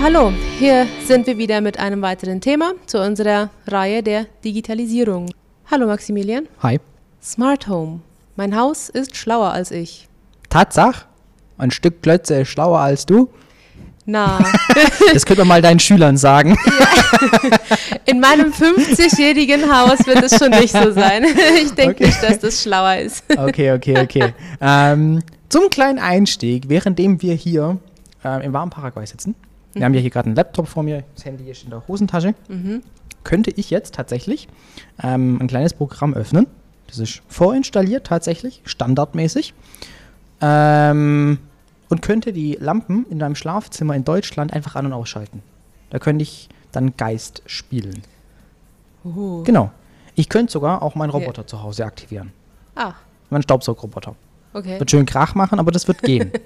Ja, hallo. Hier sind wir wieder mit einem weiteren Thema zu unserer Reihe der Digitalisierung. Hallo Maximilian. Hi. Smart Home. Mein Haus ist schlauer als ich. Tatsache? Ein Stück Klötze ist schlauer als du? Na, Das könnte man mal deinen Schülern sagen. in meinem 50-jährigen Haus wird es schon nicht so sein. Ich denke Okay. nicht, dass das schlauer ist. Okay, okay, okay. ähm, zum kleinen Einstieg, währenddem wir hier ähm, im warmen Paraguay sitzen, wir haben ja hier gerade einen Laptop vor mir, das Handy ist in der Hosentasche, könnte ich jetzt tatsächlich ähm, ein kleines Programm öffnen. Das ist vorinstalliert tatsächlich, standardmäßig. Ähm, und könnte die Lampen in deinem Schlafzimmer in Deutschland einfach an- und ausschalten. Da könnte ich dann Geist spielen. Uh. Genau. Ich könnte sogar auch meinen Roboter zu Hause aktivieren. Ah, Mein Staubsaugroboter. okay. Wird schön Krach machen, aber das wird gehen.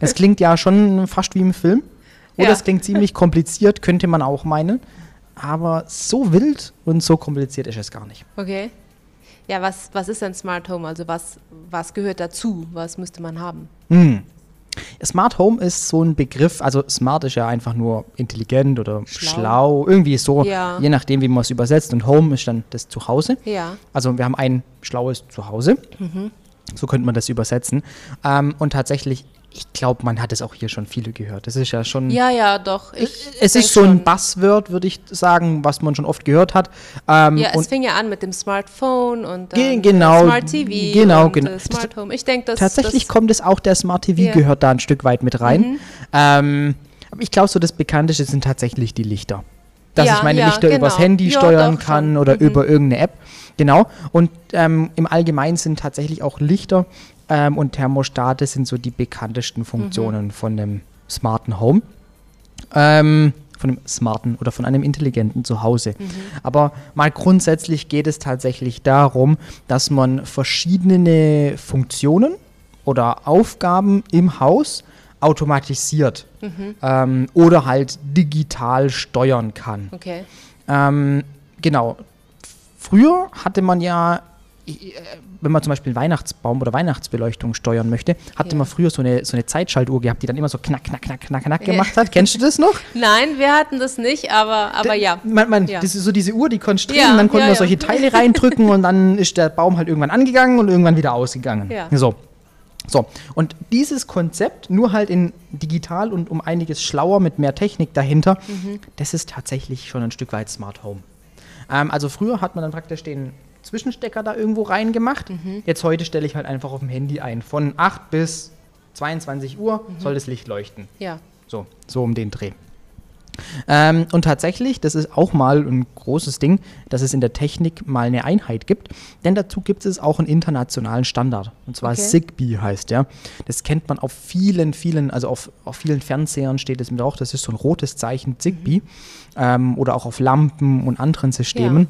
Es klingt ja schon fast wie im Film. Oder Ja. es klingt ziemlich kompliziert, könnte man auch meinen. Aber so wild und so kompliziert ist es gar nicht. Okay. Ja, was, was ist ein Smart Home? Also was, was gehört dazu? Was müsste man haben? Hm. Smart Home ist so ein Begriff, also smart ist ja einfach nur intelligent oder Schlau. schlau, irgendwie so, Ja. je nachdem, wie man es übersetzt. Und Home ist dann das Zuhause. Ja. Also wir haben ein schlaues Zuhause. So könnte man das übersetzen. Ähm, und tatsächlich, ich glaube, man hat es auch hier schon viele gehört. Das ist ja schon. Ja, ja, doch. Es ist so ein. Buzzword, würde ich sagen, was man schon oft gehört hat. Ähm, Ja, es fing ja an mit dem Smartphone und dann genau, Smart TV genau, und genau. äh, Smart Home. Ich denke, tatsächlich das, kommt es auch, der Smart TV. Mhm. gehört da ein Stück weit mit rein. Ähm, aber ich glaube, so das Bekannteste sind tatsächlich die Lichter. Dass Ja, ich meine ja, Lichter genau. übers Handy Ja, steuern doch, kann schon. oder Mhm. über irgendeine App. Genau. Und ähm, im Allgemeinen sind tatsächlich auch Lichter ähm, und Thermostate sind so die bekanntesten Funktionen Mhm. von einem smarten Home. Ähm, von einem smarten oder von einem intelligenten Zuhause. Mhm. Aber mal grundsätzlich geht es tatsächlich darum, dass man verschiedene Funktionen oder Aufgaben im Haus automatisiert Mhm. ähm, oder halt digital steuern kann. Okay. Ähm, genau. Früher hatte man ja, wenn man zum Beispiel einen Weihnachtsbaum oder Weihnachtsbeleuchtung steuern möchte, hatte Ja. man früher so eine, so eine Zeitschaltuhr gehabt, die dann immer so knack, knack, knack, knack, knack gemacht hat. Kennst du das noch? Nein, wir hatten das nicht, aber, aber ja. Man, man, Ja. Das ist so diese Uhr, die konntest drehen, Ja, dann konnte man ja. solche Teile reindrücken und dann ist der Baum halt irgendwann angegangen und irgendwann wieder ausgegangen. Ja. So. So, und dieses Konzept, nur halt in digital und um einiges schlauer mit mehr Technik dahinter, Mhm. das ist tatsächlich schon ein Stück weit Smart Home. Ähm, also früher hat man dann praktisch den Zwischenstecker da irgendwo reingemacht. Mhm. Jetzt heute stelle ich halt einfach auf dem Handy ein. Von 8 bis 22 Uhr Mhm. soll das Licht leuchten. Ja. So, so um den Dreh. Ähm, und tatsächlich, das ist auch mal ein großes Ding, dass es in der Technik mal eine Einheit gibt, denn dazu gibt es auch einen internationalen Standard. Und zwar Okay. Zigbee heißt der. Das kennt man auf vielen, vielen, also auf, auf vielen Fernsehern steht es mit auch, das ist so ein rotes Zeichen Zigbee. Ähm, oder auch auf Lampen und anderen Systemen.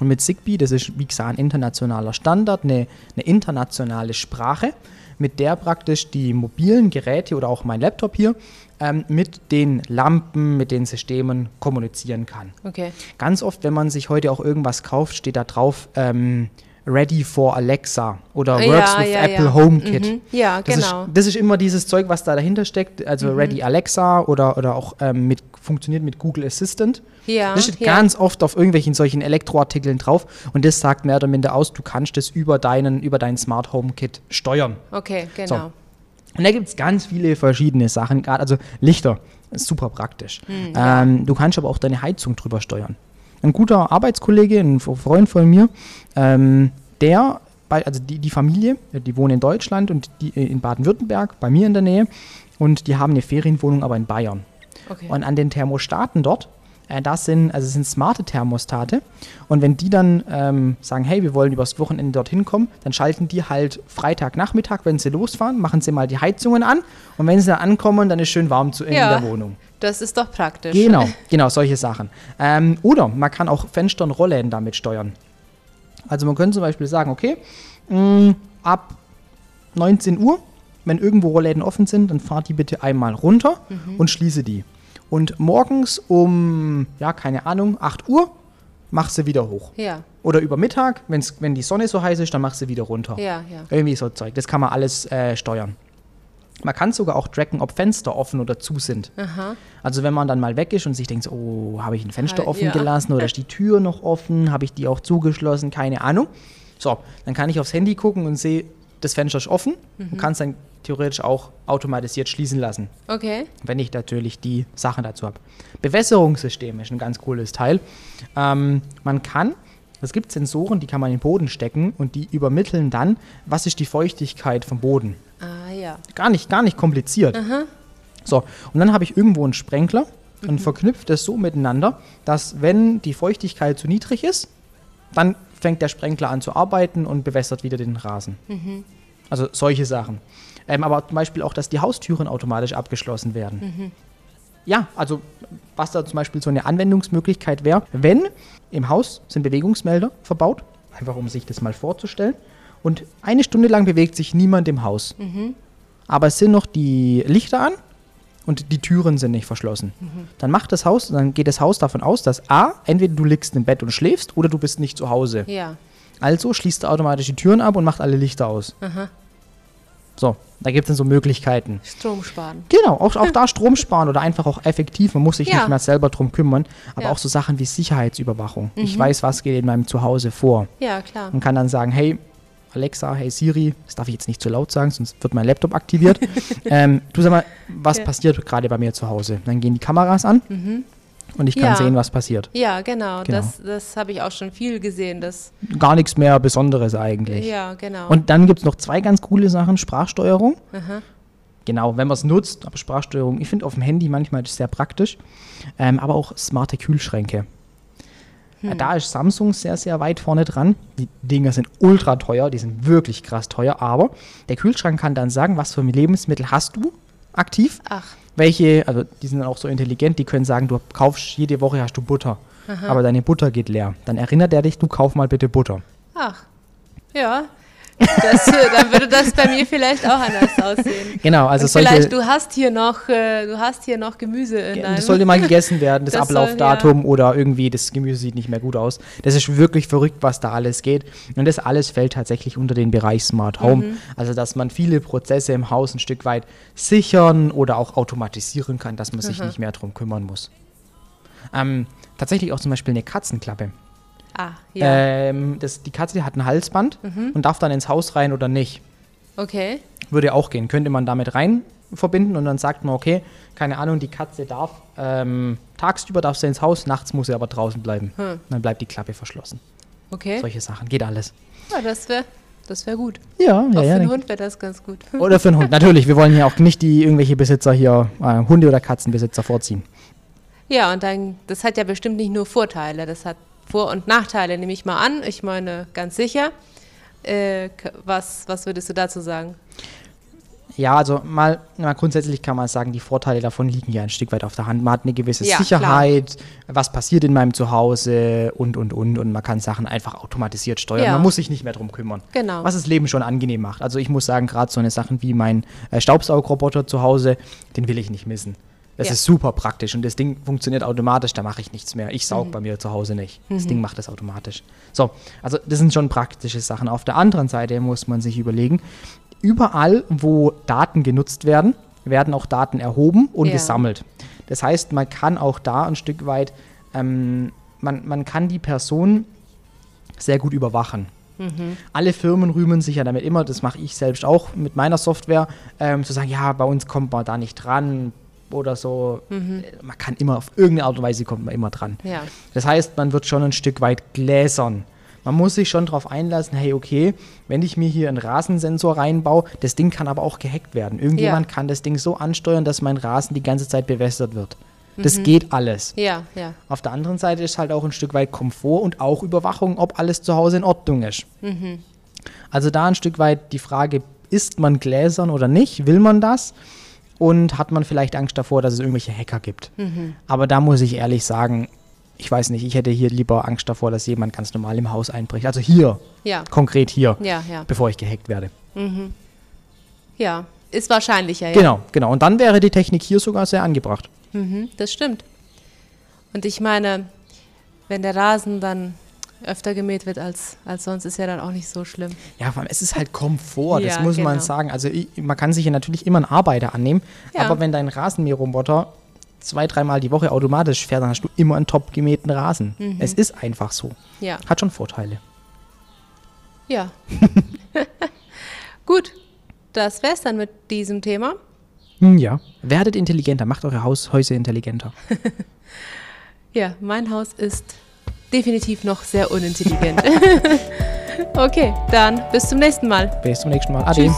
Und mit Zigbee, das ist wie gesagt ein internationaler Standard, eine, eine internationale Sprache, mit der praktisch die mobilen Geräte oder auch mein Laptop hier ähm, mit den Lampen, mit den Systemen kommunizieren kann. Okay. Ganz oft, wenn man sich heute auch irgendwas kauft, steht da drauf ähm, Ready for Alexa oder Ja, Works with ja, Apple ja. HomeKit. Mhm. Ja, Das, genau. ist, das ist immer dieses Zeug, was da dahinter steckt, also Mhm. Ready Alexa oder, oder auch ähm, mit, funktioniert mit Google Assistant. Ja, Das steht ganz oft auf irgendwelchen solchen Elektroartikeln drauf und das sagt mehr oder minder aus, du kannst es über deinen, über dein Smart Home Kit steuern. Okay, genau. Und da gibt es ganz viele verschiedene Sachen, gerade also Lichter, ist super praktisch. Hm, ja. ähm, du kannst aber auch deine Heizung drüber steuern. Ein guter Arbeitskollege, ein Freund von mir, ähm, der, bei, also die, die Familie, die wohnen in Deutschland und die äh, in Baden-Württemberg, bei mir in der Nähe, und die haben eine Ferienwohnung aber in Bayern. Okay. Und an den Thermostaten dort, äh, das sind, also es sind smarte Thermostate. Und wenn die dann ähm, sagen, hey, wir wollen übers Wochenende dorthin kommen, dann schalten die halt Freitagnachmittag, wenn sie losfahren, machen sie mal die Heizungen an. Und wenn sie dann ankommen, dann ist schön warm zu, in Ja. der Wohnung. Das ist doch praktisch. Genau, genau, solche Sachen. Ähm, oder man kann auch Fenster und Rollläden damit steuern. Also man könnte zum Beispiel sagen, okay, mh, ab 19 Uhr, wenn irgendwo Rollläden offen sind, dann fahr die bitte einmal runter und schließe die. Und morgens um, ja, keine Ahnung, 8 Uhr, mach sie wieder hoch. Ja, Oder über Mittag, wenn's, wenn die Sonne so heiß ist, dann mach sie wieder runter. ja, ja. Irgendwie so Zeug. Das kann man alles äh, steuern. Man kann sogar auch tracken, ob Fenster offen oder zu sind. Also wenn man dann mal weg ist und sich denkt, so, oh, habe ich ein Fenster Ah, offen ja. gelassen oder ist die Tür noch offen, habe ich die auch zugeschlossen, keine Ahnung. So, dann kann ich aufs Handy gucken und sehe, das Fenster ist offen und kann es dann theoretisch auch automatisiert schließen lassen Okay. wenn ich natürlich die Sachen dazu habe. Bewässerungssystem ist ein ganz cooles Teil. Ähm, man kann, es gibt Sensoren, die kann man in den Boden stecken und die übermitteln dann, was ist die Feuchtigkeit vom Boden. Ja. Gar nicht, gar nicht kompliziert. So, und dann habe ich irgendwo einen Sprenkler und verknüpft es so miteinander, dass wenn die Feuchtigkeit zu niedrig ist, dann fängt der Sprenkler an zu arbeiten und bewässert wieder den Rasen. Also solche Sachen. Ähm, aber zum Beispiel auch, dass die Haustüren automatisch abgeschlossen werden. Ja, also was da zum Beispiel so eine Anwendungsmöglichkeit wäre, wenn im Haus sind Bewegungsmelder verbaut, einfach um sich das mal vorzustellen, und eine Stunde lang bewegt sich niemand im Haus. Aber es sind noch die Lichter an und die Türen sind nicht verschlossen. Dann macht das Haus, dann geht das Haus davon aus, dass A, entweder du liegst im Bett und schläfst oder du bist nicht zu Hause. Ja. Also schließt er automatisch die Türen ab und macht alle Lichter aus. So, da gibt es dann so Möglichkeiten. Strom sparen. Genau, auch, auch da Strom sparen oder einfach auch effektiv. Man muss sich Ja. nicht mehr selber drum kümmern. Aber Ja. auch so Sachen wie Sicherheitsüberwachung. Ich weiß, was geht in meinem Zuhause vor. Ja, klar. Und kann dann sagen, hey, Alexa, hey Siri, das darf ich jetzt nicht zu laut sagen, sonst wird mein Laptop aktiviert. ähm, du sag mal, was Ja. passiert gerade bei mir zu Hause? Dann gehen die Kameras an und ich kann Ja. sehen, was passiert. Ja, genau. Genau. Das, das habe ich auch schon viel gesehen. Das, Gar nichts mehr Besonderes eigentlich. ja, genau. Und dann gibt es noch zwei ganz coole Sachen. Sprachsteuerung. Genau, wenn man es nutzt, aber Sprachsteuerung, ich finde auf dem Handy manchmal ist sehr praktisch. Ähm, aber auch smarte Kühlschränke. Äh, Da ist Samsung sehr, sehr weit vorne dran. Die Dinger sind ultra teuer, die sind wirklich krass teuer, aber der Kühlschrank kann dann sagen, was für Lebensmittel hast du aktiv. Ach, Welche, also die sind dann auch so intelligent, die können sagen, du kaufst jede Woche hast du Butter, aber deine Butter geht leer. Dann erinnert er dich, du kauf mal bitte Butter. ach. Ja. Das, äh, dann würde das bei mir vielleicht auch anders aussehen. Genau, also solche. vielleicht, du hast hier noch, äh, du hast hier noch Gemüse in. Das sollte mal gegessen werden, das, Das soll, Ablaufdatum oder irgendwie das Gemüse sieht nicht mehr gut aus. Das ist wirklich verrückt, was da alles geht. Und das alles fällt tatsächlich unter den Bereich Smart Home. Mhm. Also, dass man viele Prozesse im Haus ein Stück weit sichern oder auch automatisieren kann, dass man sich nicht mehr drum kümmern muss. Ähm, tatsächlich auch zum Beispiel eine Katzenklappe. Ah, ja. Mhm. Ähm, das, die Katze hat ein Halsband und darf dann ins Haus rein oder nicht. Okay. Würde auch gehen. Könnte man damit rein verbinden und dann sagt man, okay, keine Ahnung, die Katze darf, ähm, tagsüber darf sie ins Haus, nachts muss sie aber draußen bleiben. Hm. Dann bleibt die Klappe verschlossen. Okay. Solche Sachen, geht alles. Ja, das wäre das wär gut. Ja, auch ja, für ja. den Hund wäre das ganz gut. Oder für einen Hund. Natürlich, wir wollen hier auch nicht die irgendwelche Besitzer hier, äh, Hunde- oder Katzenbesitzer vorziehen. Ja, und dann, das hat ja bestimmt nicht nur Vorteile, das hat Vor- und Nachteile, nehme ich mal an. Ich meine, ganz sicher. Äh, was, was würdest du dazu sagen? Ja, also mal, mal grundsätzlich kann man sagen, die Vorteile davon liegen ja ein Stück weit auf der Hand. Man hat eine gewisse Ja, Sicherheit, was passiert in meinem Zuhause und, und, und. Und man kann Sachen einfach automatisiert steuern. Ja. Man muss sich nicht mehr drum kümmern. Genau. Was das Leben schon angenehm macht. Also ich muss sagen, gerade so eine Sachen wie mein äh, Staubsaugroboter zu Hause, den will ich nicht missen. Das Ja. ist super praktisch und das Ding funktioniert automatisch, da mache ich nichts mehr. Ich Mhm. saug bei mir zu Hause nicht. Das Ding macht das automatisch. So, also das sind schon praktische Sachen. Auf der anderen Seite muss man sich überlegen, überall, wo Daten genutzt werden, werden auch Daten erhoben und Ja. gesammelt. Das heißt, man kann auch da ein Stück weit, ähm, man, man kann die Person sehr gut überwachen. Alle Firmen rühmen sich ja damit immer, das mache ich selbst auch mit meiner Software, ähm, zu sagen, ja, bei uns kommt man da nicht dran oder so. Äh, Man kann immer, auf irgendeine Art und Weise kommt man immer dran. Ja. Das heißt, man wird schon ein Stück weit gläsern. Man muss sich schon darauf einlassen, hey, okay, wenn ich mir hier einen Rasensensor reinbaue, das Ding kann aber auch gehackt werden. Irgendjemand Ja. kann das Ding so ansteuern, dass mein Rasen die ganze Zeit bewässert wird. Das geht alles. Ja, ja. Auf der anderen Seite ist halt auch ein Stück weit Komfort und auch Überwachung, ob alles zu Hause in Ordnung ist. Also da ein Stück weit die Frage, ist man gläsern oder nicht? Will man das? Und hat man vielleicht Angst davor, dass es irgendwelche Hacker gibt? Aber da muss ich ehrlich sagen, ich weiß nicht, ich hätte hier lieber Angst davor, dass jemand ganz normal im Haus einbricht. Also hier, Ja, konkret hier, ja, ja. bevor ich gehackt werde. Ja, ist wahrscheinlicher, ja. Genau, genau. Und dann wäre die Technik hier sogar sehr angebracht. Mhm, das stimmt. Und ich meine, wenn der Rasen dann öfter gemäht wird als, als sonst, ist ja dann auch nicht so schlimm. Ja, vor allem, es ist halt Komfort, das Ja, muss man genau. sagen. Also ich, man kann sich ja natürlich immer einen Arbeiter annehmen, Ja. aber wenn dein Rasenmäherroboter zwei, dreimal die Woche automatisch fährt, dann hast du immer einen top gemähten Rasen. Mhm. Es ist einfach so. Ja, Hat schon Vorteile. ja. Gut, das wär's dann mit diesem Thema. Hm, ja. Werdet intelligenter, macht eure Haushäuser intelligenter. Ja, mein Haus ist definitiv noch sehr unintelligent. okay, dann bis zum nächsten Mal. Bis zum nächsten Mal. Ade. Tschüss.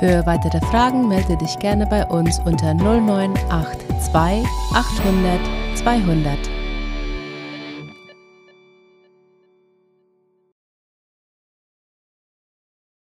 Für weitere Fragen melde dich gerne bei uns unter 0982 800 200.